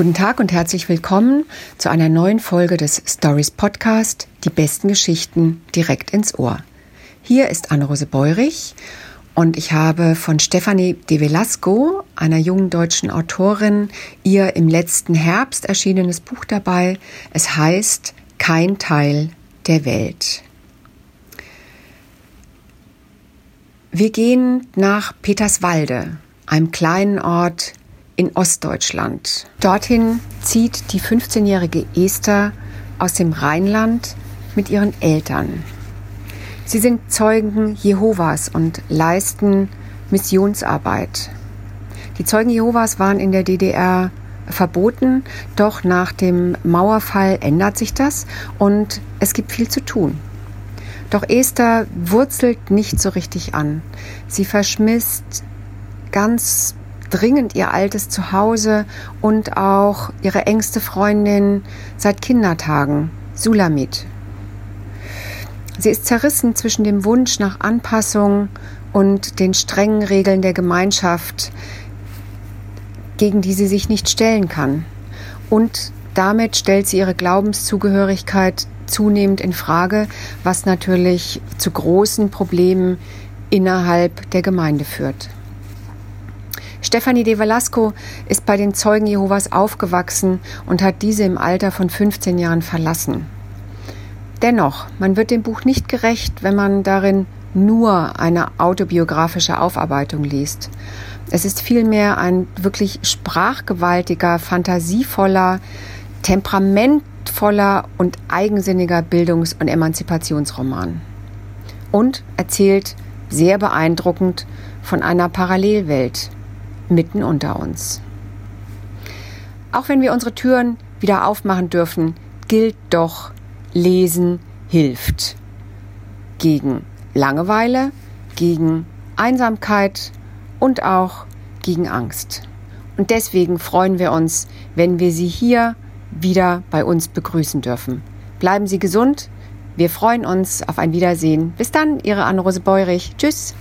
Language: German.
Guten Tag und herzlich willkommen zu einer neuen Folge des Stories Podcast, die besten Geschichten direkt ins Ohr. Hier ist Anne-Rose Beurich und ich habe von Stefanie de Velasco, einer jungen deutschen Autorin, ihr im letzten Herbst erschienenes Buch dabei. Es heißt Kein Teil der Welt. Wir gehen nach Peterswalde, einem kleinen Ort in Ostdeutschland. Dorthin zieht die 15-jährige Esther aus dem Rheinland mit ihren Eltern. Sie sind Zeugen Jehovas und leisten Missionsarbeit. Die Zeugen Jehovas waren in der DDR verboten, doch nach dem Mauerfall ändert sich das und es gibt viel zu tun. Doch Esther wurzelt nicht so richtig an. Sie verschmisst ganz dringend ihr altes Zuhause und auch ihre engste Freundin seit Kindertagen, Sulamit. Sie ist zerrissen zwischen dem Wunsch nach Anpassung und den strengen Regeln der Gemeinschaft, gegen die sie sich nicht stellen kann. Und damit stellt sie ihre Glaubenszugehörigkeit zunehmend in Frage, was natürlich zu großen Problemen innerhalb der Gemeinde führt. Stefanie de Velasco ist bei den Zeugen Jehovas aufgewachsen und hat diese im Alter von 15 Jahren verlassen. Dennoch, man wird dem Buch nicht gerecht, wenn man darin nur eine autobiografische Aufarbeitung liest. Es ist vielmehr ein wirklich sprachgewaltiger, fantasievoller, temperamentvoller und eigensinniger Bildungs- und Emanzipationsroman. Und erzählt sehr beeindruckend von einer Parallelwelt, mitten unter uns. Auch wenn wir unsere Türen wieder aufmachen dürfen, gilt doch, Lesen hilft. Gegen Langeweile, gegen Einsamkeit und auch gegen Angst. Und deswegen freuen wir uns, wenn wir Sie hier wieder bei uns begrüßen dürfen. Bleiben Sie gesund. Wir freuen uns auf ein Wiedersehen. Bis dann, Ihre Anne-Rose Beurich. Tschüss.